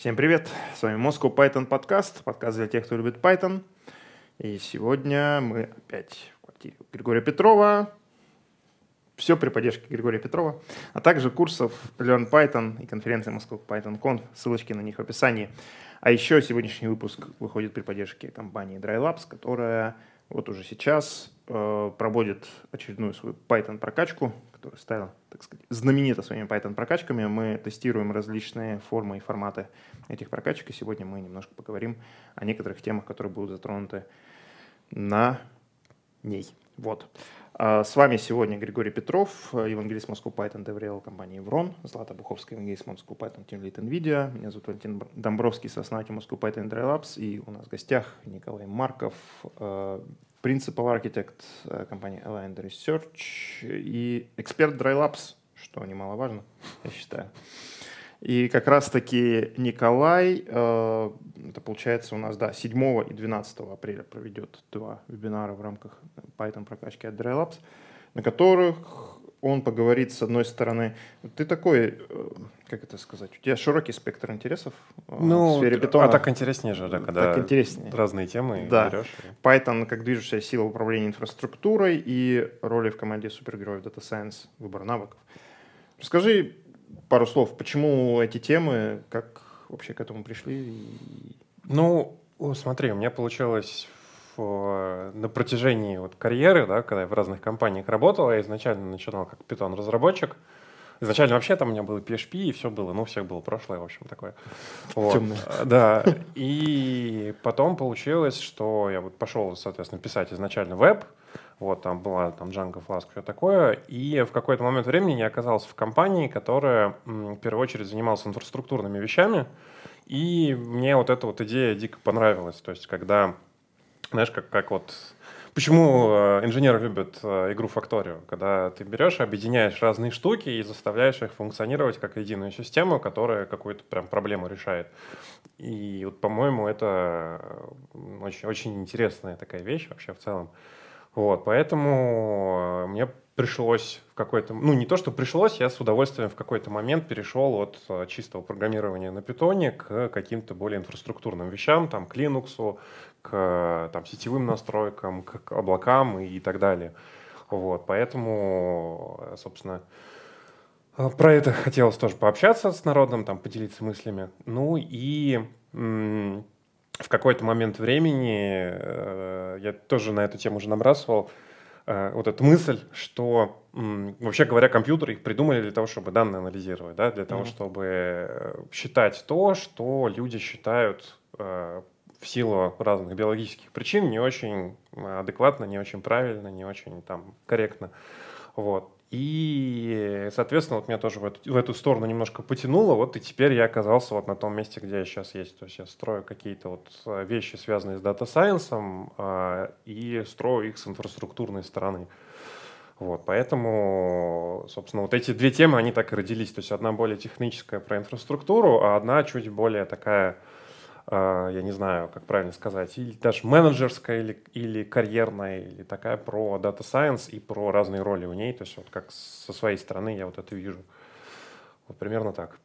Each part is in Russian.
Всем привет! С вами Moscow Python подкаст, подкаст для тех, кто любит Python. И сегодня мы опять в квартире Григория Петрова. Все при поддержке Григория Петрова, а также курсов Learn Python и конференции Moscow Python Conf. Ссылочки на них в описании. А еще сегодняшний выпуск выходит при поддержке компании DryLabs, которая вот уже сейчас э, проводит очередную свою Python прокачку, которая стала, так сказать, знаменита своими Python прокачками. Мы тестируем различные формы и форматы этих прокачек, и сегодня мы немножко поговорим о некоторых темах, которые будут затронуты на ней. Вот. А с вами сегодня Григорий Петров, евангелист Moscow Python DevRel компании Врон, Злата Буховская, евангелист Moscow Python Team Lead NVIDIA. Меня зовут Валентин Домбровский, сооснователь Moscow Python Dry Labs. И у нас в гостях Николай Марков, Principal Architect э, компании Aligned Research и эксперт Dry Labs, что немаловажно, я считаю. И как раз-таки Николай, э, это получается у нас, да, 7 и 12 апреля проведет два вебинара в рамках Python прокачки от Dry Labs, на которых он поговорит, с одной стороны, ты такой, э, как это сказать, у тебя широкий спектр интересов ну, в сфере питона. А так интереснее же, да, когда так интереснее. разные темы да. берешь. Python как движущая сила управления инфраструктурой и роли в команде супергероев Data Science, выбор навыков. Расскажи пару слов, почему эти темы, как вообще к этому пришли? Ну, смотри, у меня получилось в, на протяжении вот карьеры, да, когда я в разных компаниях работал, я изначально начинал как питон-разработчик. Изначально вообще там у меня было PHP, и все было, ну, у всех было прошлое, в общем, такое. Вот. Темное. Да, и потом получилось, что я вот пошел, соответственно, писать изначально веб, вот, там была там Django, Flask, все такое. И в какой-то момент времени я оказался в компании, которая в первую очередь занималась инфраструктурными вещами. И мне вот эта вот идея дико понравилась. То есть, когда, знаешь, как, как вот... Почему э, инженеры любят э, игру Factorio? Когда ты берешь, объединяешь разные штуки и заставляешь их функционировать как единую систему, которая какую-то прям проблему решает. И вот, по-моему, это очень, очень интересная такая вещь вообще в целом. Вот, поэтому э, мне пришлось в какой-то... Ну, не то, что пришлось, я с удовольствием в какой-то момент перешел от э, чистого программирования на питоне к каким-то более инфраструктурным вещам, там, к Linux, к там, сетевым настройкам, к облакам и так далее. Вот, поэтому, э, собственно, про это хотелось тоже пообщаться с народом, там, поделиться мыслями. Ну и в какой-то момент времени э, я тоже на эту тему уже набрасывал э, вот эту мысль, что вообще говоря, компьютеры их придумали для того, чтобы данные анализировать, да, для того, mm-hmm. чтобы э, считать то, что люди считают э, в силу разных биологических причин не очень адекватно, не очень правильно, не очень там корректно. Вот. И, соответственно, вот меня тоже в эту, в эту сторону немножко потянуло, вот и теперь я оказался вот на том месте, где я сейчас есть. То есть я строю какие-то вот э, вещи, связанные с data science ом, э, и строю их с инфраструктурной стороны. Вот, поэтому, собственно, вот эти две темы, они так и родились. То есть одна более техническая про инфраструктуру, а одна чуть более такая а, я не знаю, как правильно сказать, или даже менеджерская, или, или карьерная, или такая про Data Science и про разные роли в ней. То есть вот как со своей стороны я вот это вижу. Вот примерно так.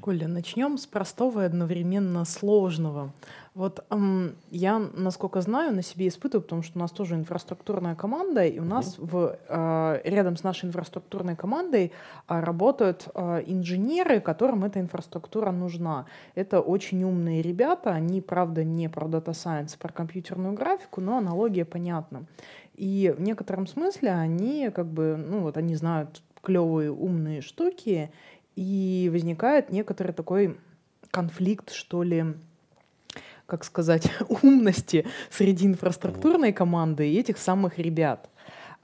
Коля, начнем с простого и одновременно сложного. Вот эм, я, насколько знаю, на себе испытываю, потому что у нас тоже инфраструктурная команда, и у нас в, э, рядом с нашей инфраструктурной командой э, работают э, инженеры, которым эта инфраструктура нужна. Это очень умные ребята, они, правда, не про Data Science, про компьютерную графику, но аналогия понятна. И в некотором смысле они как бы, ну вот они знают клевые умные штуки, и возникает некоторый такой конфликт, что ли, как сказать, умности среди инфраструктурной команды и этих самых ребят.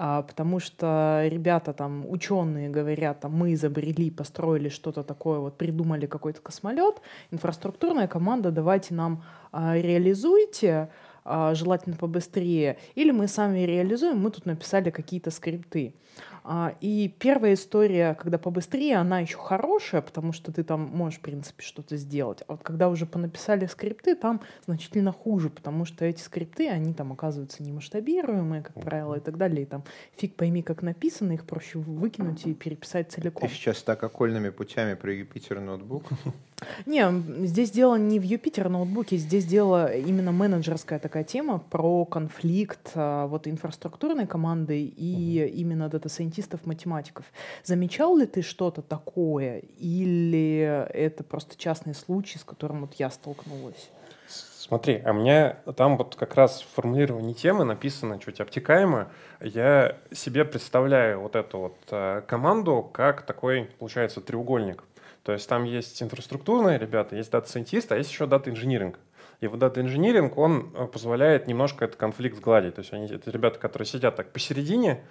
А, потому что ребята там, ученые говорят, там, мы изобрели, построили что-то такое, вот придумали какой-то космолет, инфраструктурная команда, давайте нам а, реализуйте, а, желательно побыстрее, или мы сами реализуем, мы тут написали какие-то скрипты. А, и первая история, когда побыстрее, она еще хорошая, потому что ты там можешь, в принципе, что-то сделать. А вот когда уже понаписали скрипты, там значительно хуже, потому что эти скрипты, они там оказываются немасштабируемые, как правило, и так далее. И там фиг пойми, как написано, их проще выкинуть и переписать целиком. Ты сейчас так окольными путями про Jupyter Notebook? Не, здесь дело не в Jupyter Notebook е, здесь дело именно менеджерская такая тема про конфликт а, вот инфраструктурной команды и угу. именно дата-сайентистов, математиков. Замечал ли ты что-то такое или это просто частный случай, с которым вот я столкнулась? Смотри, а мне там вот как раз в формулировании темы написано чуть обтекаемо. Я себе представляю вот эту вот э, команду как такой, получается, треугольник. То есть там есть инфраструктурные ребята, есть дата-сайентисты, а есть еще data engineering. И вот data engineering, он э, позволяет немножко этот конфликт сгладить. То есть они, это ребята, которые сидят так посередине,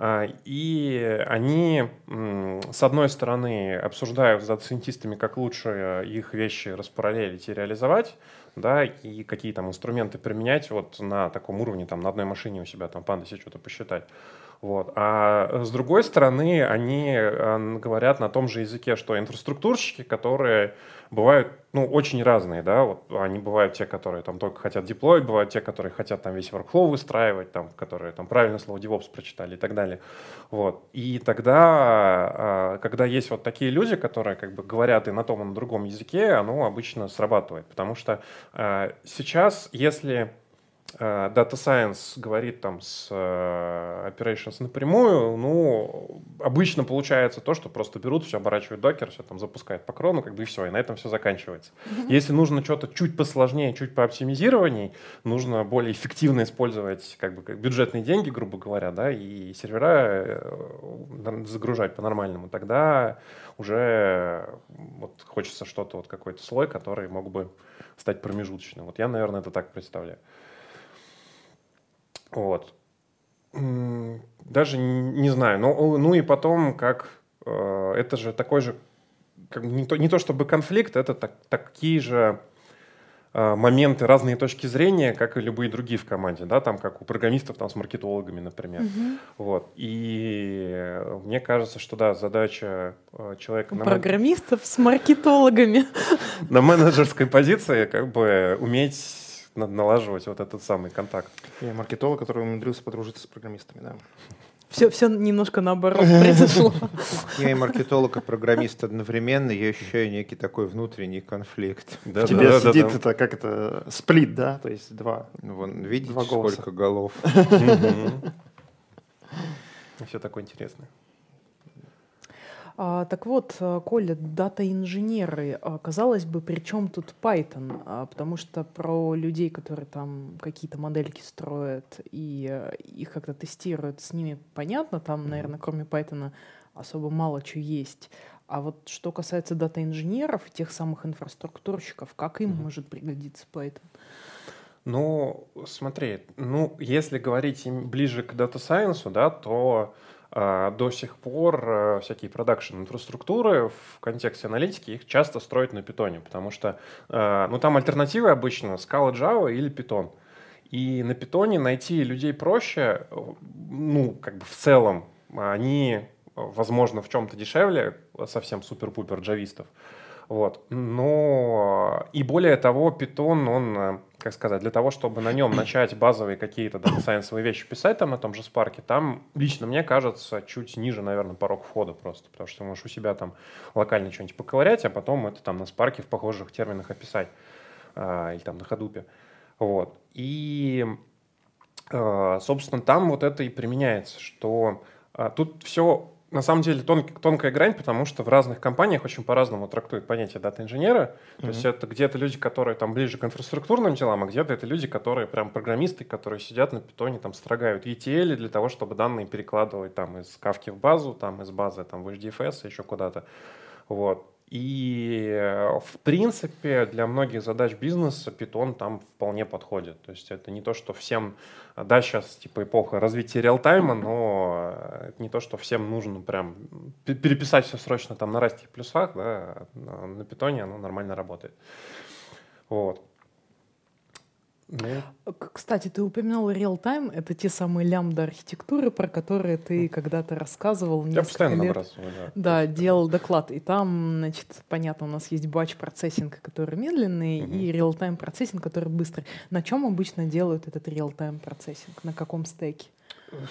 а, и они, с одной стороны, обсуждают с дата-сайентистами, как лучше их вещи распараллелить и реализовать, да, и какие там инструменты применять вот на таком уровне, там, на одной машине у себя, там, Pandas е что-то посчитать. Вот. А с другой стороны, они э, говорят на том же языке, что инфраструктурщики, которые бывают ну, очень разные, да, вот они бывают те, которые там только хотят деплоить, бывают те, которые хотят там весь workflow выстраивать, там, которые там правильно слово DevOps прочитали и так далее. Вот. И тогда, а, когда есть вот такие люди, которые как бы говорят и на том, и на другом языке, оно обычно срабатывает, потому что а, сейчас, если Data Science говорит там с э, Operations напрямую, ну, обычно получается то, что просто берут, все оборачивают докер, все там запускают по крону, как бы и все, и на этом все заканчивается. Mm-hmm. Если нужно что-то чуть посложнее, чуть пооптимизированней, нужно более эффективно использовать как бы как бюджетные деньги, грубо говоря, да, и сервера э, загружать по-нормальному, тогда уже вот хочется что-то, вот какой-то слой, который мог бы стать промежуточным. Вот я, наверное, это так представляю. Вот. Даже не знаю. Ну, ну и потом, как э, это же такой же, как, не, то, не то чтобы конфликт, это так, такие же э, моменты, разные точки зрения, как и любые другие в команде, да, там как у программистов там с маркетологами, например. Угу. Вот. И мне кажется, что да, задача э, человека... У на программистов с маркетологами. На менеджерской позиции как бы уметь надо налаживать вот этот самый контакт. Я маркетолог, который умудрился подружиться с программистами, да. Все, все немножко наоборот произошло. Я и маркетолог, и программист одновременно, я ощущаю некий такой внутренний конфликт. Да, В тебе да, сидит да, это как это сплит, да, то есть два. Вон, видите, два сколько голов. Все такое интересное. А, так вот, э, Коля, дата-инженеры, а, казалось бы, при чем тут Python? А, потому что про людей, которые там какие-то модельки строят и э, их как-то тестируют, с ними понятно, там, наверное, кроме Python особо мало чего есть. А вот что касается дата-инженеров и тех самых инфраструктурщиков, как им mm-hmm. может пригодиться Python? Ну, смотри, ну, если говорить ближе к дата-сайенсу, да, то до сих пор э, всякие продакшн-инфраструктуры в контексте аналитики их часто строят на питоне, потому что э, ну, там альтернативы обычно Scala Java или Python. И на питоне найти людей проще, ну, как бы в целом, они, возможно, в чем-то дешевле совсем супер-пупер джавистов. Вот. Но и более того, Python, он, э, как сказать, для того, чтобы на нем начать базовые какие-то дата-сайенсовые вещи писать там на том же Spark, там лично мне кажется чуть ниже, наверное, порог входа просто, потому что ты можешь у себя там локально что-нибудь поковырять, а потом это там на Spark в похожих терминах описать а, или там на Hadoop. Вот. И, собственно, там вот это и применяется, что тут все на самом деле тон, тонкая грань, потому что в разных компаниях очень по-разному трактуют понятие дата-инженера. Mm-hmm. То есть это где-то люди, которые там ближе к инфраструктурным делам, а где-то это люди, которые прям программисты, которые сидят на питоне, там строгают ETL для того, чтобы данные перекладывать там из кавки в базу, там из базы там в HDFS, еще куда-то. Вот. И, э, в принципе, для многих задач бизнеса Python там вполне подходит. То есть это не то, что всем... Да, сейчас типа эпоха развития реалтайма, но это не то, что всем нужно прям переписать все срочно там на расте плюсах, да, на Python оно нормально работает. Вот. Ну. Кстати, ты упоминал real-time. Это те самые лямбда архитектуры, про которые ты когда-то рассказывал. Я постоянно лет. набрасываю, да. Да, делал доклад. И там, значит, понятно, у нас есть батч-процессинг, который медленный, угу. и real-time процессинг, который быстрый. На чем обычно делают этот real-time процессинг? На каком стеке?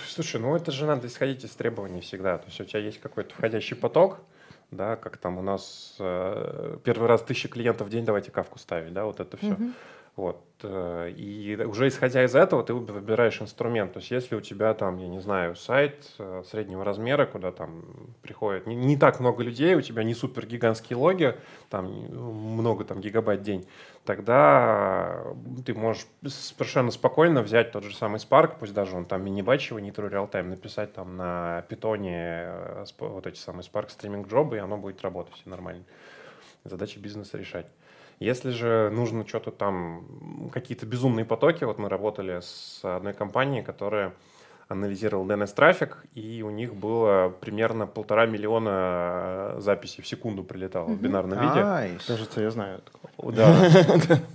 Слушай, ну это же надо исходить из требований всегда. То есть у тебя есть какой-то входящий поток, да, как там у нас э, первый раз тысяча клиентов в день, давайте кавку ставить, да, вот это все. Мгм. Вот. э, И уже исходя из этого ты выбираешь инструмент. То есть если у тебя там, я не знаю, сайт э, среднего размера, куда там приходит не, не так много людей, у тебя не супер гигантские логи, там ну, много там гигабайт в день, тогда ты можешь совершенно спокойно взять тот же самый Spark, пусть даже он там мини-батчевый, не true real-time, написать там на питоне э, вот эти самые Spark стриминг джобы, и оно будет работать нормально. Задачи бизнеса решать. Если же нужно что-то там, какие-то безумные потоки, вот мы работали с одной компанией, которая анализировал DNS-трафик, и у них было примерно полтора миллиона э, записей в секунду прилетало в бинарном виде. Айс. Кажется, я знаю такого. Да.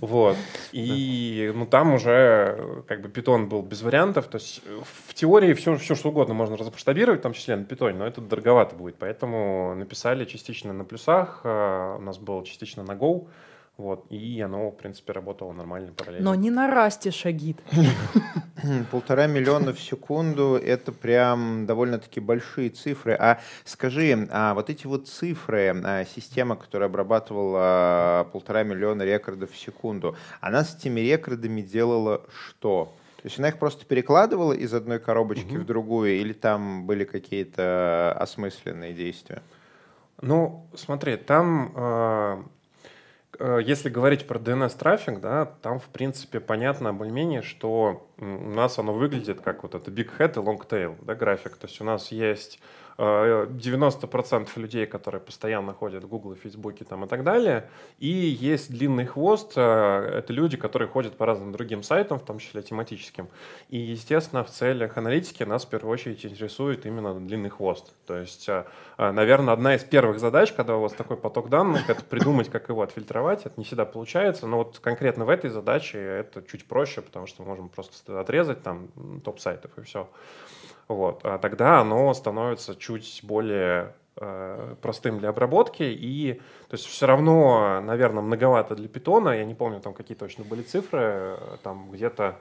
Вот. И ну, там уже как бы питон был без вариантов. То есть э, в теории все, все что угодно можно размасштабировать, в том числе на питоне, но это дороговато будет. Поэтому написали частично на плюсах, э, у нас было частично на Go. Вот, и оно, в принципе, работало нормально параллельно. Но не на расте шагит. Полтора миллиона в секунду — это прям довольно-таки большие цифры. А скажи, а вот эти вот цифры, а, система, которая обрабатывала а, полтора миллиона рекордов в секунду, она с этими рекордами делала что? То есть она их просто перекладывала из одной коробочки в другую, или там были какие-то осмысленные действия? Ну, смотри, там, э, если говорить про DNS-трафик, да, там, в принципе, понятно более-менее, что у нас оно выглядит как вот это big head и long tail, да, график. То есть у нас есть э, 90% людей, которые постоянно ходят в Google, Facebook там, и так далее, и есть длинный хвост, э, это люди, которые ходят по разным другим сайтам, в том числе тематическим. И, естественно, в целях аналитики нас в первую очередь интересует именно длинный хвост. То есть, э, э, наверное, одна из первых задач, когда у вас такой поток данных, это придумать, как его отфильтровать. Это не всегда получается, но вот конкретно в этой задаче это чуть проще, потому что мы можем просто отрезать там топ-сайтов и все. Вот. А тогда оно становится чуть более э, простым для обработки, и то есть все равно, наверное, многовато для питона, я не помню, там какие точно были цифры, там где-то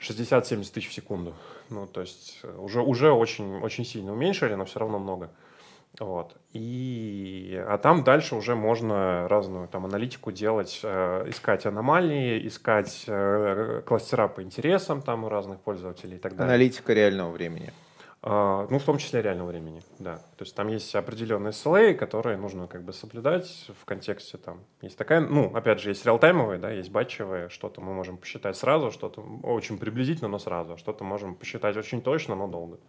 60-70 тысяч в секунду. Ну, то есть э, уже, уже очень, очень сильно уменьшили, но все равно много. Вот. И, а там дальше уже можно разную там аналитику делать, э, искать аномалии, искать э, кластера по интересам там у разных пользователей и так далее. Аналитика реального времени. А, ну, в том числе реального времени, да. То есть там есть определенные SLA, которые нужно как бы соблюдать в контексте там. Есть такая, ну, опять же, есть реалтаймовые, да, есть батчевые, что-то мы можем посчитать сразу, что-то очень приблизительно, но сразу, а что-то можем посчитать очень точно, но долго.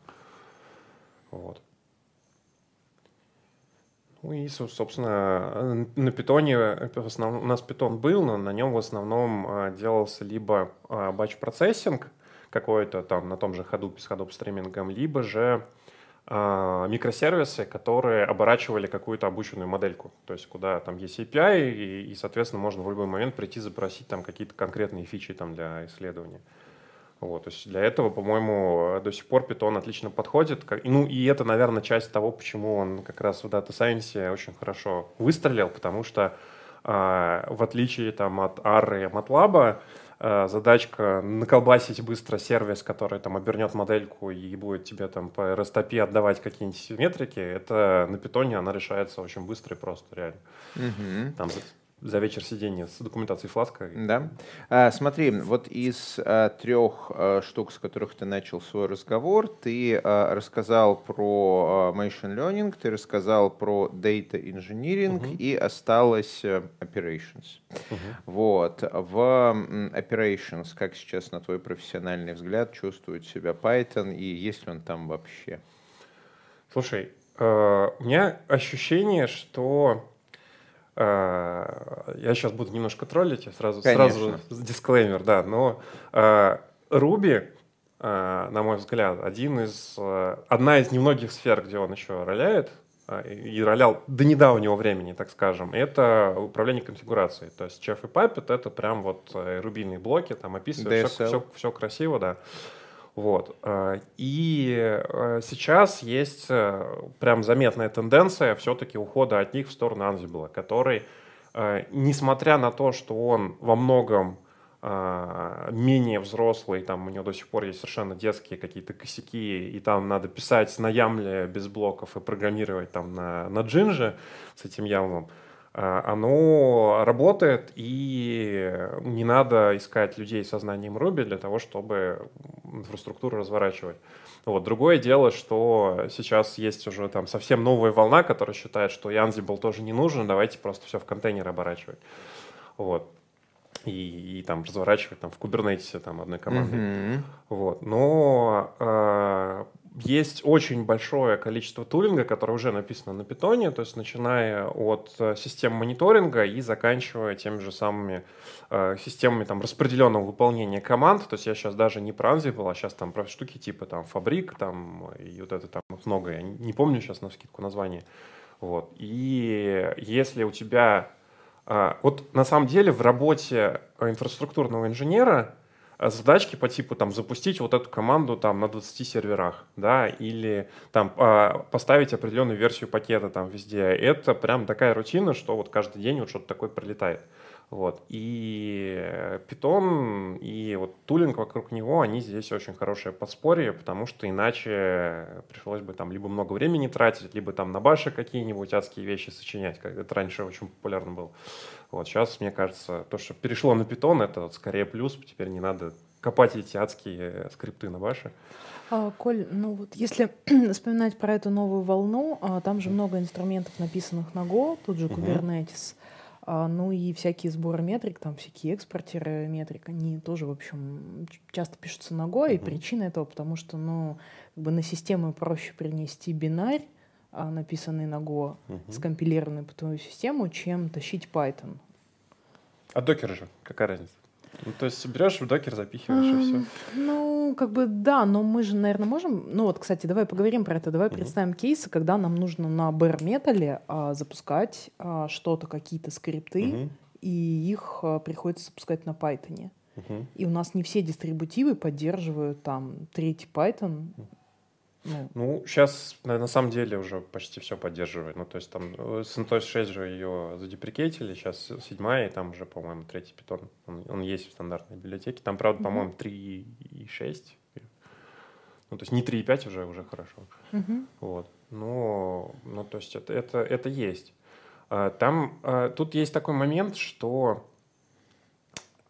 Вот. Ну и, со- собственно, э, на питоне, э, у нас питон был, но на нем в основном а, делался либо батч-процессинг какой-то там на том же Hadoop с Hadoop стримингом, либо же микросервисы, которые оборачивали какую-то обученную модельку. То есть куда там есть API, и, и, соответственно, можно в любой момент прийти запросить там какие-то конкретные фичи там для исследования. Вот, то есть для этого, по-моему, до сих пор Python отлично подходит. Ну, и это, наверное, часть того, почему он как раз в Data Science очень хорошо выстрелил, потому что а, в отличие там от R и MATLAB, а, задачка наколбасить быстро сервис, который там обернет модельку и будет тебе там по RSTP отдавать какие-нибудь метрики, это на питоне она решается очень быстро и просто, реально. Мгм. Там за, вечер сидения с документацией фласка. Да. А, смотри, вот из а, трех а, штук, с которых ты начал свой разговор, ты а, рассказал про а, machine learning, ты рассказал про data engineering Мгм. и осталось э, operations. Мгм. Вот. В operations, как сейчас, на твой профессиональный взгляд, чувствует себя Python и есть ли он там вообще? Слушай, э, у меня ощущение, что я сейчас буду немножко троллить, я сразу, сразу Конечно. с- дисклеймер, да, но э, Ruby, э, на мой взгляд, один из, одна из немногих сфер, где он еще роляет, и ролял до недавнего времени, так скажем, это управление конфигурацией. То есть Chef и Puppet — это прям вот э, рубильные блоки, там описывают все, DSL. все красиво, да. Вот. э, И э, сейчас есть э, прям заметная тенденция все-таки ухода от них в сторону Ansible, который, несмотря на то, что он во многом менее взрослый, там у него до сих пор есть совершенно детские какие-то косяки, и там надо писать на ямле без блоков и программировать там на, на джинже с этим ямлом, оно работает, и не надо искать людей со знанием Ruby для того, чтобы инфраструктуру разворачивать. Вот. Другое дело, что сейчас есть уже там совсем новая волна, которая считает, что Ansible тоже не нужен, давайте просто все в контейнер оборачивать. Вот и, и там разворачивать там в кубернетисе там одной командой. Mm-hmm. Вот. Но э, есть очень большое количество тулинга, которое уже написано на питоне, то есть начиная от э, систем мониторинга и заканчивая теми же самыми э, системами там распределенного выполнения команд. То есть я сейчас даже не про Ansible, а сейчас там про штуки типа там фабрик там и вот это там много. Я не помню сейчас на скидку название. Вот. И если у тебя вот на самом деле в работе инфраструктурного инженера а, задачки по типу там запустить вот эту команду там на 20 серверах, да, или там а, поставить определенную версию пакета там везде. Это прям такая рутина, что вот каждый день вот что-то такое пролетает. Вот. И Python и вот тулинг вокруг него, они здесь очень хорошее подспорье, потому что иначе пришлось бы там либо много времени тратить, либо там на баше какие-нибудь адские вещи сочинять, как это раньше очень популярно было. Вот сейчас, мне кажется, то, что перешло на Python, это вот скорее плюс, теперь не надо копать эти адские скрипты на баше. А, Коль, ну вот если вспоминать про эту новую волну, а, там же много инструментов, написанных на Go, тут же Kubernetes. Uh-huh. А, ну и всякие сборы метрик, там всякие экспортеры метрик, они тоже, в общем, часто пишутся на Go, и причина этого, потому что, ну, как бы на систему проще принести бинарь, а, написанный на Go, uh-huh. скомпилированный по твою систему, чем тащить Python. А докер же, какая разница? Ну, то есть берешь в докер, запихиваешь и все. Ну, как бы да, но мы же, наверное, можем. Ну вот, кстати, давай поговорим про это. Давай представим кейсы, когда нам нужно на bare metal а, запускать а, что-то, какие-то скрипты, и их а, приходится запускать на Python. И у нас не все дистрибутивы поддерживают там третий Python, ну, ну сейчас на, на самом деле уже почти все поддерживает. Ну, то есть там э, CentOS 6 же ее задеприкетили, сейчас седьмая, и там уже, по-моему, третий питон. Он, он есть в стандартной библиотеке. Там, правда, mm-hmm. по-моему, 3.6. Ну, то есть не 3.5 уже, уже хорошо. Mm-hmm. Вот. Но, ну, то есть это, это, это есть. А, там, а, тут есть такой момент, что,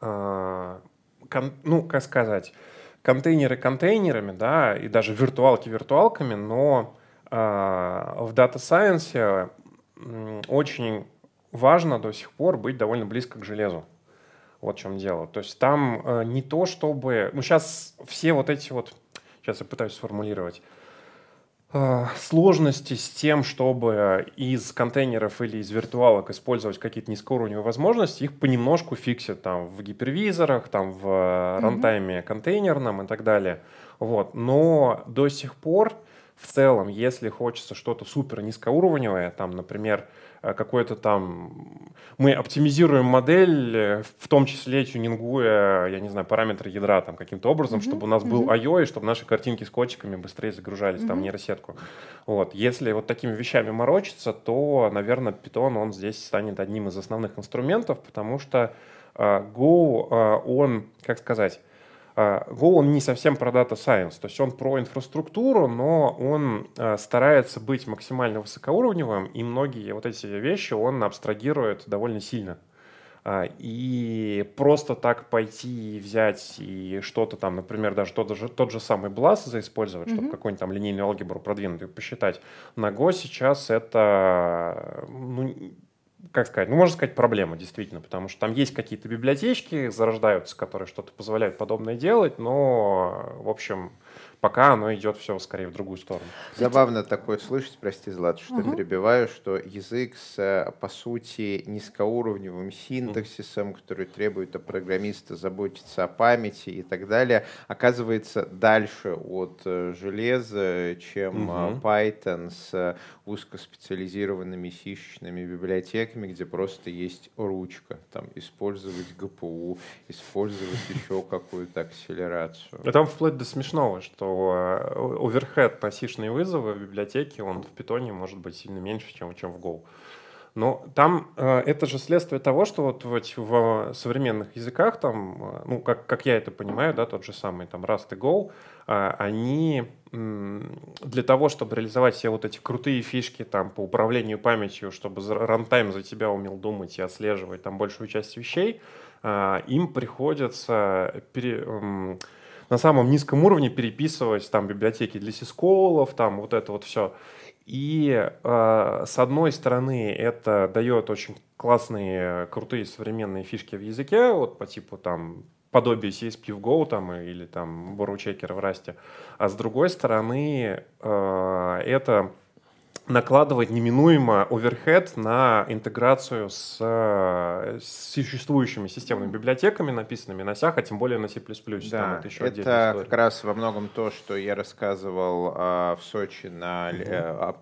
а, ну, как сказать, контейнеры контейнерами, да, и даже виртуалки виртуалками, но э, в Data Science очень важно до сих пор быть довольно близко к железу. Вот в чем дело. То есть там э, не то, чтобы... Ну, сейчас все вот эти вот... Сейчас я пытаюсь сформулировать. Э, сложности с тем, чтобы из контейнеров или из виртуалок использовать какие-то низкоуровневые возможности, их понемножку фиксят там в гипервизорах, там в mm-hmm. рантайме контейнерном и так далее. Вот. Но до сих пор в целом, если хочется что-то супер низкоуровневое, там, например, какой-то там... Мы оптимизируем модель, э, в том числе тюнингуя, я не знаю, параметры ядра там каким-то образом, mm-hmm. чтобы у нас mm-hmm. был I.O., и чтобы наши картинки с котиками быстрее загружались mm-hmm. там в нейросетку. Вот. Если вот такими вещами морочиться, то, наверное, Python, он здесь станет одним из основных инструментов, потому что uh, Go, uh, он, как сказать, Go, он не совсем про Data Science, то есть он про инфраструктуру, но он а, старается быть максимально высокоуровневым, и многие вот эти вещи он абстрагирует довольно сильно. А, и просто так пойти и взять и что-то там, например, даже тот же, тот же самый BLAS заиспользовать, mm-hmm. чтобы какую-нибудь там линейную алгебру продвинутую посчитать, на Go сейчас это ну, как сказать, ну, можно сказать, проблема, действительно, потому что там есть какие-то библиотечки, зарождаются, которые что-то позволяют подобное делать, но, в общем, пока оно идет все скорее в другую сторону. Забавно такое слышать, прости, Злат, что угу. перебиваю, что язык с, э, по сути, низкоуровневым синтаксисом, который требует от программиста заботиться о памяти и так далее, оказывается дальше от э, железа, чем угу. Python с узкоспециализированными сишечными библиотеками, где просто есть ручка, там использовать GPU, использовать еще какую-то акселерацию. А там вплоть до смешного, что что оверхед на сишные вызовы в библиотеке, он в питоне может быть сильно меньше, чем, чем в Go. Но там э, это же следствие того, что вот в, в современных языках, там, э, ну, как, как я это понимаю, да, тот же самый там Rust и Go, э, они э, для того, чтобы реализовать все вот эти крутые фишки там по управлению памятью, чтобы рантайм за тебя умел думать и отслеживать там большую часть вещей, э, им приходится пере, э, на самом низком уровне переписывать там библиотеки для сисколов, там вот это вот все. И э, с одной стороны это дает очень классные, крутые современные фишки в языке, вот по типу там подобие CSP в Go там, или там бору-чекера в Rust. А с другой стороны э, это накладывать неминуемо оверхед на интеграцию с, с существующими системными библиотеками, написанными на сях, а тем более на C++. Да, это еще это как раз во многом то, что я рассказывал э, в Сочи на угу.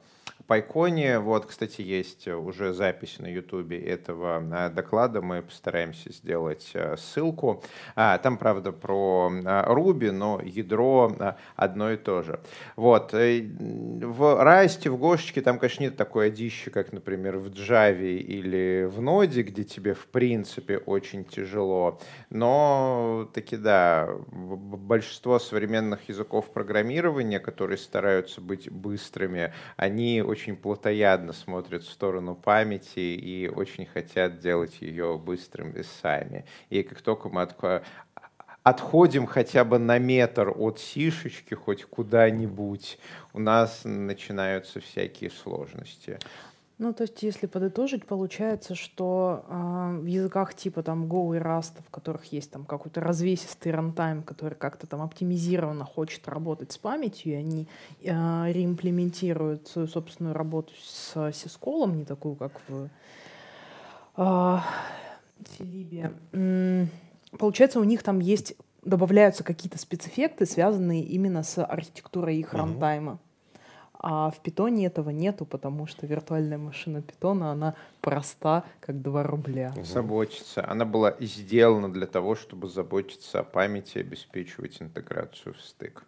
Пайконе. Вот, кстати, есть уже запись на Ютубе этого а, доклада. Мы постараемся сделать а, ссылку. А, там, правда, про Руби, но ядро одно и то же. Вот. Э, в Расте, в Гошечке там, конечно, нет такой одищи, как, например, в Джаве или в Ноде, где тебе, в принципе, очень тяжело. Но таки, да, большинство современных языков программирования, которые стараются быть быстрыми, они очень плотоядно смотрят в сторону памяти и очень хотят делать ее быстрым и сами. И как только мы от, отходим хотя бы на метр от сишечки хоть куда-нибудь, у нас начинаются всякие сложности. Ну, то есть, если подытожить, получается, что э, в языках типа там Go и Rust, в которых есть там какой-то развесистый рантайм, который как-то там оптимизированно хочет работать с памятью, и они э, реимплементируют свою собственную работу с сисколом, не такую, как в э, Силибе. Получается, у них там есть добавляются какие-то спецэффекты, связанные именно с архитектурой их mm-hmm. рантайма. А в питоне этого нету, потому что виртуальная машина питона, она проста, как 2 рубля. Заботится. Она была сделана для того, чтобы заботиться о памяти и обеспечивать интеграцию в стык.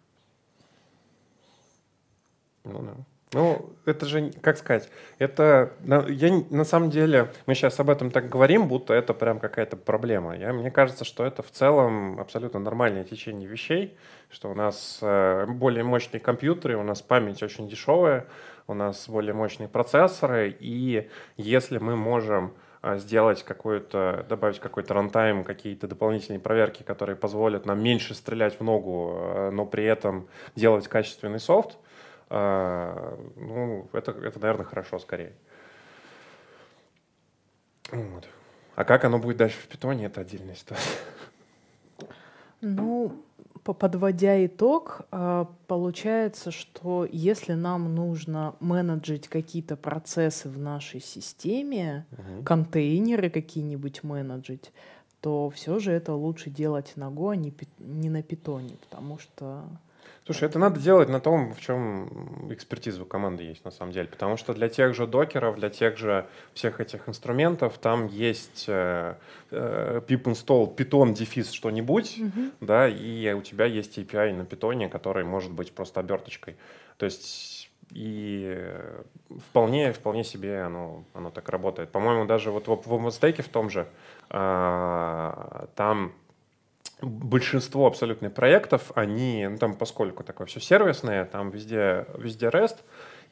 Ну да. Ну, это же, как сказать, это, я на самом деле, мы сейчас об этом так говорим, будто это прям какая-то проблема. Я, мне кажется, что это в целом абсолютно нормальное течение вещей, что у нас э, более мощные компьютеры, у нас память очень дешевая, у нас более мощные процессоры, и если мы можем э, сделать какой-то, добавить какой-то рантайм, какие-то дополнительные проверки, которые позволят нам меньше стрелять в ногу, э, но при этом делать качественный софт, а, ну, это, это, наверное, хорошо скорее. Вот. А как оно будет дальше в питоне, это отдельная ситуация. Ну, подводя итог, а, получается, что если нам нужно менеджить какие-то процессы в нашей системе, угу. контейнеры какие-нибудь менеджить, то все же это лучше делать на Go, а не, не на питоне, потому что Слушай, это надо делать на том, в чем экспертиза у команды есть на самом деле. Потому что для тех же докеров, для тех же всех этих инструментов там есть э, э, pip install python дефис что-нибудь, mm-hmm. да, и у тебя есть API на питоне, который может быть просто оберточкой. То есть и вполне, вполне себе оно, оно так работает. По-моему, даже вот в, в OpenStack в том же, э, там большинство абсолютно проектов, они, ну, там, поскольку такое все сервисное, там везде, везде REST,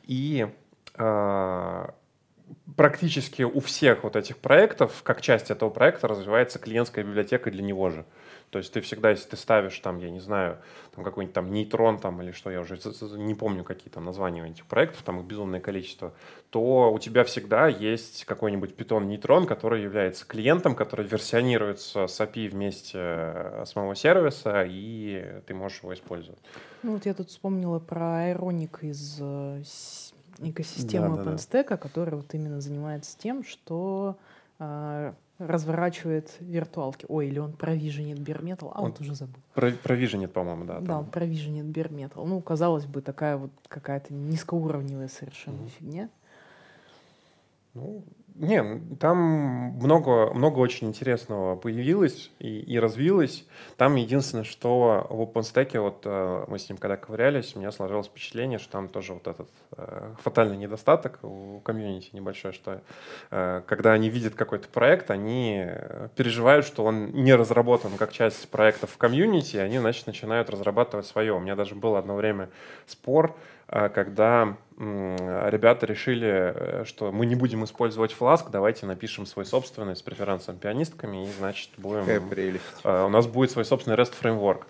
и э, практически у всех вот этих проектов, как часть этого проекта, развивается клиентская библиотека для него же. То есть ты всегда, если ты ставишь там, я не знаю, там какой-нибудь там нейтрон там или что, я уже не помню, какие там названия у этих проектов, там их безумное количество, то у тебя всегда есть какой-нибудь питон нейтрон, который является клиентом, который версионируется с API вместе э, самого сервиса, и ты можешь его использовать. Ну вот я тут вспомнила про Ironic из э, экосистемы да, OpenStack, да, да. который вот именно занимается тем, что э, разворачивает виртуалки. Ой, или он провиженит Берметал, а он, вот уже забыл. Провиженит, по-моему, да. Да, он провиженит Берметал. Ну, казалось бы, такая вот какая-то низкоуровневая совершенно угу. фигня. Ну, Не, там много, много очень интересного появилось и, и развилось. Там единственное, что в OpenStack, вот э, мы с ним когда ковырялись, у меня сложилось впечатление, что там тоже вот этот э, фатальный недостаток у комьюнити небольшой, что э, когда они видят какой-то проект, они переживают, что он не разработан как часть проекта в комьюнити, и они, значит, начинают разрабатывать свое. У меня даже был одно время спор, когда ребята решили, э, что мы не будем использовать фласк, давайте напишем свой собственный с преференсом пианистками, и, значит, будем... Какая прелесть. А, у нас будет свой собственный REST фреймворк.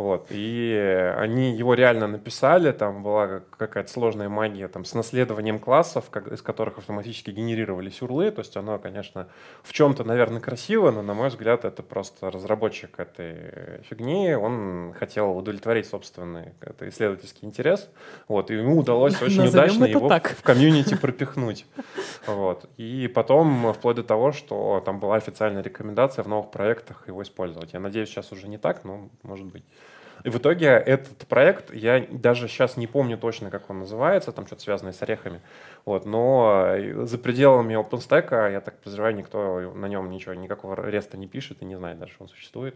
Вот. И они его реально написали, там была какая-то сложная магия там, с наследованием классов, как, из которых автоматически генерировались урлы. То есть оно, конечно, в чем-то, наверное, красиво, но, на мой взгляд, это просто разработчик этой фигни. Он хотел удовлетворить собственный это исследовательский интерес. Вот. И ему удалось очень удачно его так. в комьюнити пропихнуть. Вот. И потом, вплоть до того, что там была официальная рекомендация в новых проектах его использовать. Я надеюсь, сейчас уже не так, но может быть. И в итоге этот проект, я даже сейчас не помню точно, как он называется, там что-то связанное с орехами, вот, но за пределами OpenStack, я так подозреваю, никто на нем ничего, никакого реста не пишет и не знает даже, что он существует.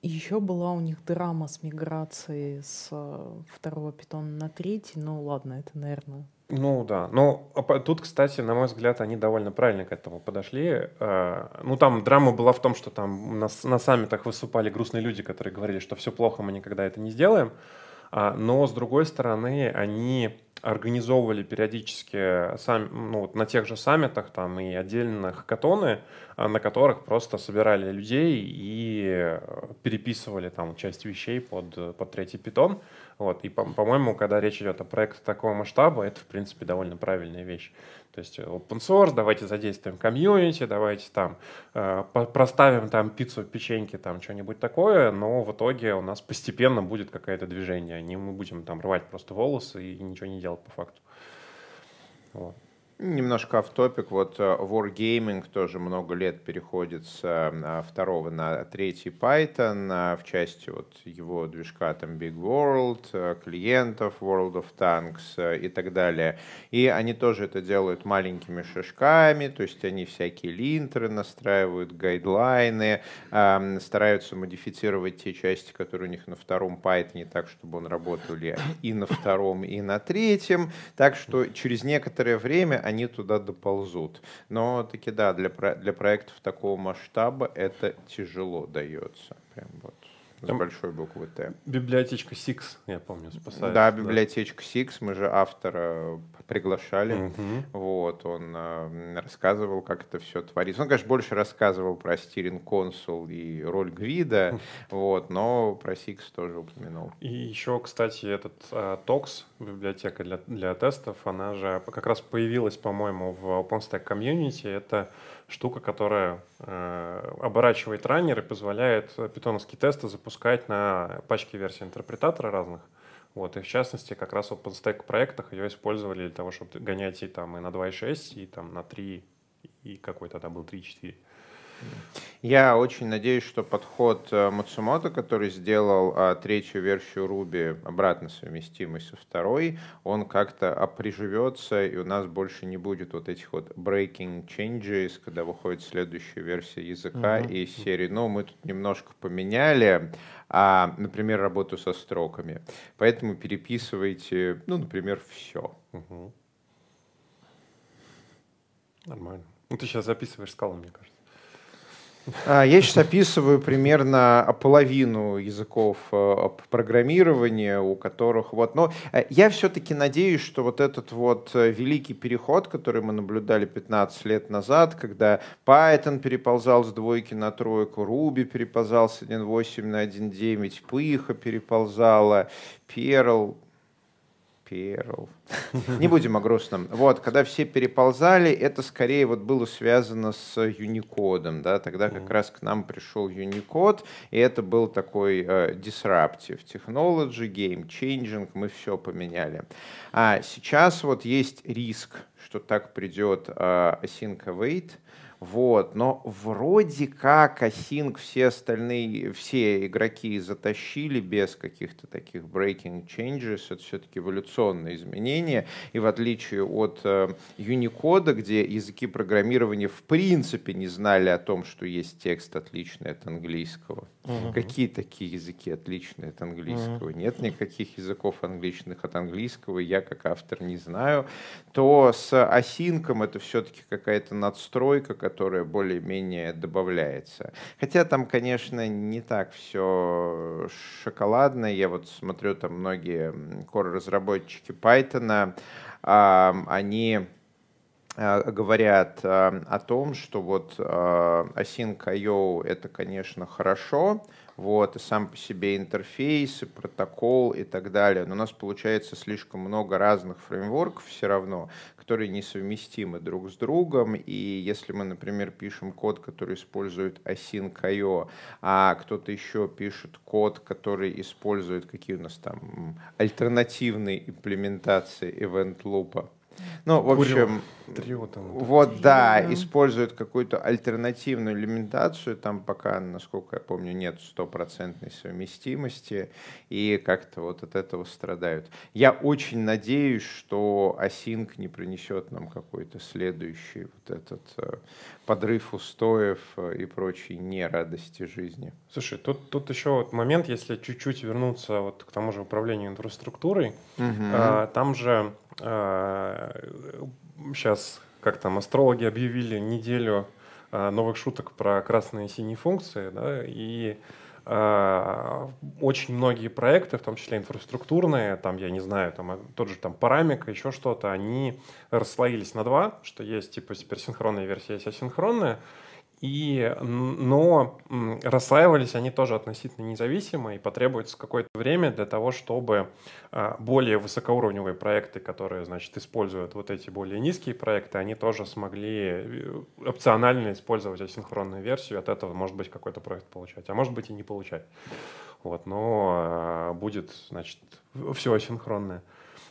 Еще была у них драма с миграцией с э, второго питона на третий. Ну ладно, это, наверное, ну да, ну тут, кстати, на мой взгляд, они довольно правильно к этому подошли. А, ну там драма была в том, что там на, на саммитах выступали грустные люди, которые говорили, что все плохо, мы никогда это не сделаем. А, но с другой стороны, они организовывали периодически сам, ну, вот на тех же саммитах там и отдельно хакатоны, а, на которых просто собирали людей и э, переписывали там часть вещей под, под третий питон. Вот. И, по-моему, когда речь идет о проекте такого масштаба, это, в принципе, довольно правильная вещь. То есть open source, давайте задействуем комьюнити, давайте там э, проставим там пиццу, печеньки, там что-нибудь такое, но в итоге у нас постепенно будет какое-то движение, не мы будем там рвать просто волосы и ничего не делать по факту. Вот. Немножко в топик. Вот э, Wargaming тоже много лет переходит с э, второго на третий Python э, в части вот его движка там Big World, клиентов World of Tanks и так далее. И они тоже это делают маленькими шажками, то есть они всякие линтеры настраивают, гайдлайны, эм, стараются модифицировать те части, которые у них на втором Python, так, чтобы он работал и на втором, и на третьем. Так что через некоторое время они туда доползут. Но таки да, для, для проектов такого масштаба это тяжело дается. Прям вот. С большой буквы Т. Библиотечка Six, я помню, спасает. Да, библиотечка да. Six, мы же автора приглашали. Угу. Вот, он э, рассказывал, как это все творится. Он, конечно, больше рассказывал про Steering Console и роль грида, вот, но про Six тоже упомянул. И еще, кстати, этот э, TOX, библиотека для, для тестов, она же как раз появилась, по-моему, в OpenStack Community. Это штука, которая э, оборачивает раннер и позволяет питоновские тесты запускать на пачке версий интерпретатора разных. Вот, и в частности, как раз в OpenStack проектах ее использовали для того, чтобы гонять и там и на 2.6, и там на 3, и какой тогда был 3.4. Я очень надеюсь, что подход э, Мацумото, который сделал а, третью версию Ruby обратно совместимой со второй, он как-то оприживется, и у нас больше не будет вот этих вот breaking changes, когда выходит следующая версия языка uh-huh. из серии. Ну, мы тут немножко поменяли, а, например, работу со строками. Поэтому переписывайте, ну, например, все. Uh-huh. Нормально. Ну, ты сейчас записываешь скалы, мне кажется. А, я сейчас описываю примерно половину языков э, программирования, у которых вот... Но э, я все-таки надеюсь, что вот этот вот э, великий переход, который мы наблюдали 15 лет назад, когда Python переползал с двойки на тройку, Ruby переползал с 1.8 на 1.9, Python переползала, Perl, Перл. Не будем о грустном. Вот, когда все переползали, это скорее вот было связано с Unicode, да, тогда как раз к нам пришел Unicode, и это был такой э, disruptive technology, game changing, мы все поменяли. А сейчас вот есть риск, что так придет э, async await, Вот, но вроде как Async все остальные, все игроки затащили без каких-то таких breaking changes. Это все-таки эволюционные изменения. И в отличие от э, Unicode, где языки программирования в принципе не знали о том, что есть текст отличный от английского. Uh-huh. Какие такие языки отличные от английского? Uh-huh. Нет никаких языков англичных от английского, я как автор не знаю. То с Async это все-таки какая-то надстройка, которая более-менее добавляется. Хотя там, конечно, не так все шоколадно. Я вот смотрю, там многие core-разработчики Python, они а, говорят о том, что вот а, Async.io это, конечно, хорошо, вот, и сам по себе интерфейс, и протокол и так далее. Но у нас получается слишком много разных фреймворков все равно, которые несовместимы друг с другом. И если мы, например, пишем код, который использует async.io, а кто-то еще пишет код, который использует какие у нас там альтернативные имплементации event loop, ну, в общем, Трио, там, вот, Трио, да, да, используют какую-то альтернативную элементацию, там пока, насколько я помню, нет стопроцентной совместимости, и как-то вот от этого страдают. Я очень надеюсь, что Async не принесет нам какой-то следующий вот этот э, подрыв устоев э, и прочие нерадости жизни. Слушай, тут, тут еще вот момент, если чуть-чуть вернуться вот к тому же управлению инфраструктурой, угу. а, там же сейчас, а, как там, астрологи объявили неделю а, новых шуток про красные и синие функции, да, и Uh, очень многие проекты, в том числе инфраструктурные, там, я не знаю, там, тот же там Парамик, еще что-то, они расслоились на два, что есть типа суперсинхронная версия, есть асинхронная. И, но расслаивались они тоже относительно независимо, и потребуется какое-то время для того, чтобы а, более высокоуровневые проекты, которые, значит, используют вот эти более низкие проекты, они тоже смогли э, опционально использовать асинхронную версию, от этого может быть какой-то проект получать, а может быть и не получать. Вот, но а, будет, значит, все асинхронное.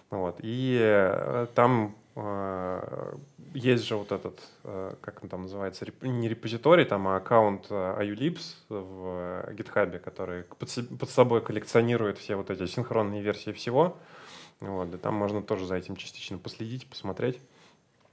Вот, и э, там а, есть же вот этот, э, как он там называется, не репозиторий, там, а аккаунт IULibs э, в GitHub, который под собой коллекционирует все вот эти синхронные версии всего. Вот, и там можно тоже за этим частично последить, посмотреть.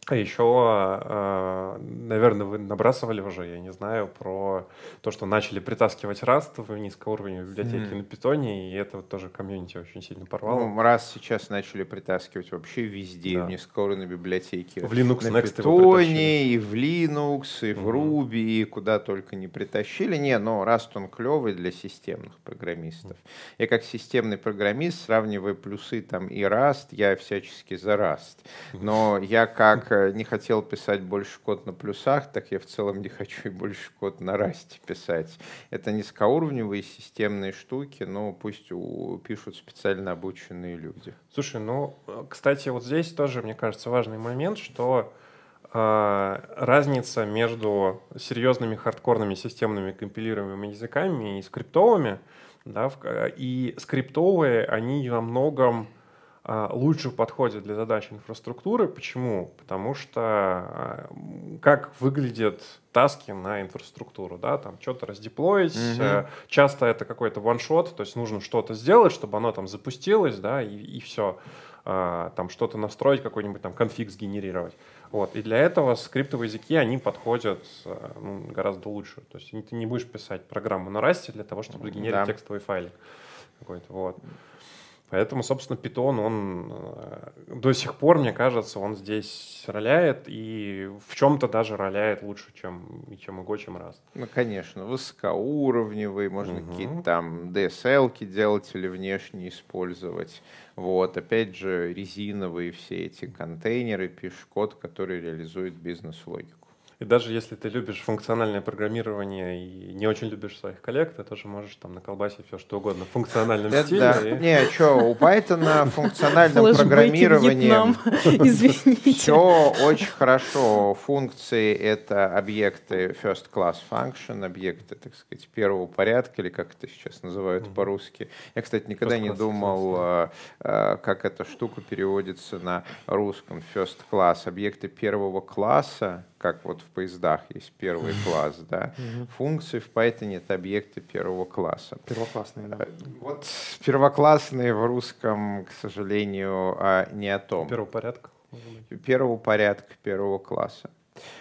А еще, а, наверное, вы набрасывали уже, я не знаю, про то, что начали притаскивать Rust в низкоуровневые библиотеки mm. на питоне, и это вот тоже комьюнити очень сильно порвало. Ну, Rust сейчас начали притаскивать вообще везде, да. в низкоуровневые библиотеки. В Linux на Next питоне, и в Linux, и в mm-hmm. Ruby, и куда только не притащили. Не, но Rust он клевый для системных программистов. Mm. Я как системный программист сравниваю плюсы там и Rust, я всячески за Rust. Но я как не хотел писать больше код на плюсах, так я в целом не хочу и больше код на расте писать. Это низкоуровневые системные штуки, но пусть у, пишут специально обученные люди. Слушай, ну, кстати, вот здесь тоже, мне кажется, важный момент, что э, разница между серьезными хардкорными системными компилируемыми языками и скриптовыми, да, и скриптовые, они во многом а, лучше подходит для задач инфраструктуры. Почему? Потому что а, как выглядят таски на инфраструктуру, да, там что-то раздеплоить, mm-hmm. часто это какой-то ваншот, то есть нужно что-то сделать, чтобы оно там запустилось, да, и, и все, там что-то настроить, какой-нибудь там конфиг сгенерировать. Вот. И для этого скриптовые языки, они подходят ну, гораздо лучше. То есть ты не будешь писать программу на расте для того, чтобы сгенерировать да. текстовый файлик какой-то. Вот. Поэтому, собственно, Python, он э, до сих пор, мне кажется, он здесь роляет и в чем-то даже роляет лучше, чем, чем Go, чем Rust. Ну, конечно, высокоуровневый, можно угу. какие-то там DSL-ки делать или внешне использовать. Вот, опять же, резиновые все эти контейнеры, пишешь код, который реализует бизнес-логику. И даже если ты любишь функциональное программирование и не очень любишь своих коллег, ты тоже можешь там наколбасить все что угодно в функциональном Это стиле. Да. И... Не, что, у Python функциональном программировании все очень хорошо. Функции — это объекты first class function, объекты, так сказать, первого порядка, или как это сейчас называют mm-hmm. по-русски. Я, кстати, никогда не думал, а, а, как эта штука переводится на русском. First class, объекты первого класса, как вот в поездах есть первый класс, да. Функции в Python — это объекты первого класса. Первоклассные, да. Вот первоклассные в русском, к сожалению, а, не о том. Первого порядка. Первого порядка, первого класса.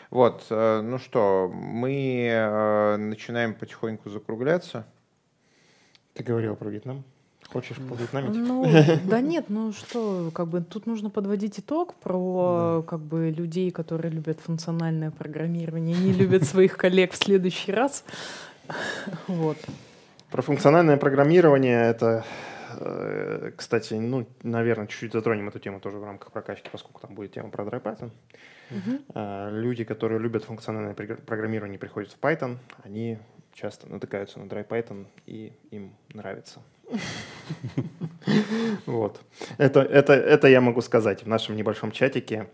Вот, э, ну что, мы э, начинаем потихоньку закругляться. Ты говорил про Вьетнам. Хочешь повьетнамить? Ну, да нет, ну что, как бы тут нужно подводить итог про как бы людей, которые любят функциональное программирование, не любят своих коллег в следующий раз. Вот. Про функциональное программирование это, э, кстати, ну, наверное, чуть-чуть затронем эту тему тоже в рамках прокачки, поскольку там будет тема про DryPython. Э, Люди, которые любят функциональное програ- программирование, приходят в Python, они часто натыкаются на DryPython, и им нравится. Вот. Это, это, это я могу сказать в нашем небольшом чатике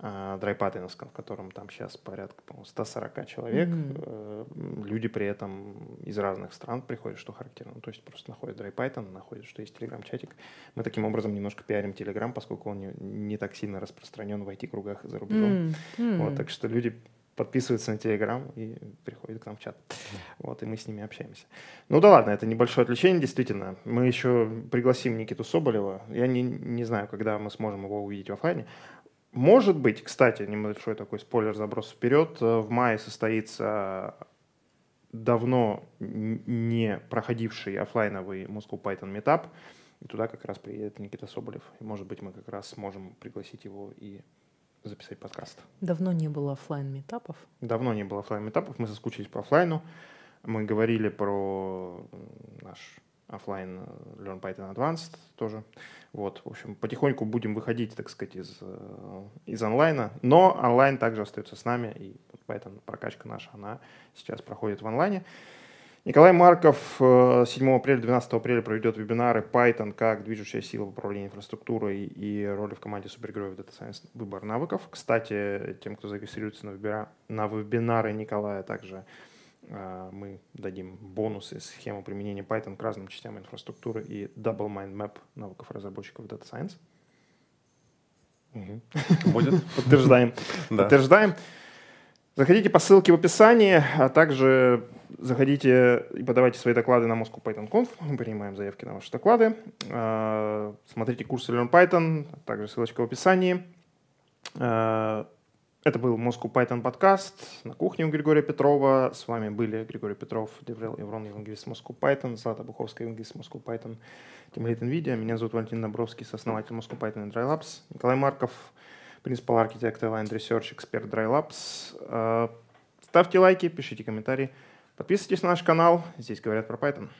а, DryPython, в котором там сейчас порядка, по-моему, 140 человек. Э, Люди при этом из разных стран приходят, что характерно. Ну, То есть просто находят DryPython, находят, что есть телеграм-чатик. Мы таким образом немножко пиарим Telegram, поскольку он не, не так сильно распространен в IT-кругах за рубежом. М. Вот, так что люди подписываются на Telegram и приходят к нам в чат. Вот, и мы с ними общаемся. Ну да ладно, это небольшое отвлечение, действительно. Мы еще пригласим Никиту Соболева. Я не, не знаю, когда мы сможем его увидеть в офлайне. Может быть, кстати, небольшой такой спойлер, заброс вперед. В мае состоится давно не проходивший оффлайновый Moscow Python Meetup. И туда как раз приедет Никита Соболев. И, может быть, мы как раз сможем пригласить его и записать подкаст. Давно не было оффлайн митапов. Давно не было оффлайн митапов, мы соскучились по оффлайну. Мы говорили про наш оффлайн э, Learn Python Advanced тоже. Вот, в общем, потихоньку будем выходить, так сказать, из, э, из онлайна, но онлайн также остается с нами, и поэтому прокачка наша, она сейчас проходит в онлайне. Николай Марков э, 7 апреля, 12 апреля проведет вебинары Python как движущая сила в управлении инфраструктурой и роли в команде супергероев Data Science выбор навыков. Кстати, тем, кто зарегистрируется на, вебира- на вебинары Николая, также э, мы дадим бонусы, схему применения Python к разным частям инфраструктуры и Double Mind Map навыков разработчиков Data Science. Мгм. Будет? Подтверждаем. Да. Подтверждаем. Заходите по ссылке в описании, а также заходите и подавайте свои доклады на Moscow Python Conf. Мы принимаем заявки на ваши доклады. А, Смотрите курсы Learn Python, также ссылочка в описании. А, Это был Moscow Python подкаст на кухне у Григория Петрова. С вами были Григорий Петров, Деврел Еврон, евангелист Moscow Python, Злата Буховская, евангелист Moscow Python, Тимлит NVIDIA. Меня зовут Валентин Добровский, сооснователь Moscow Python и Dry Labs. Николай Марков, принципал архитект Aligned Research, эксперт Dry Labs. Э, Ставьте лайки, пишите комментарии. Подписывайтесь на наш канал. Здесь говорят про Python.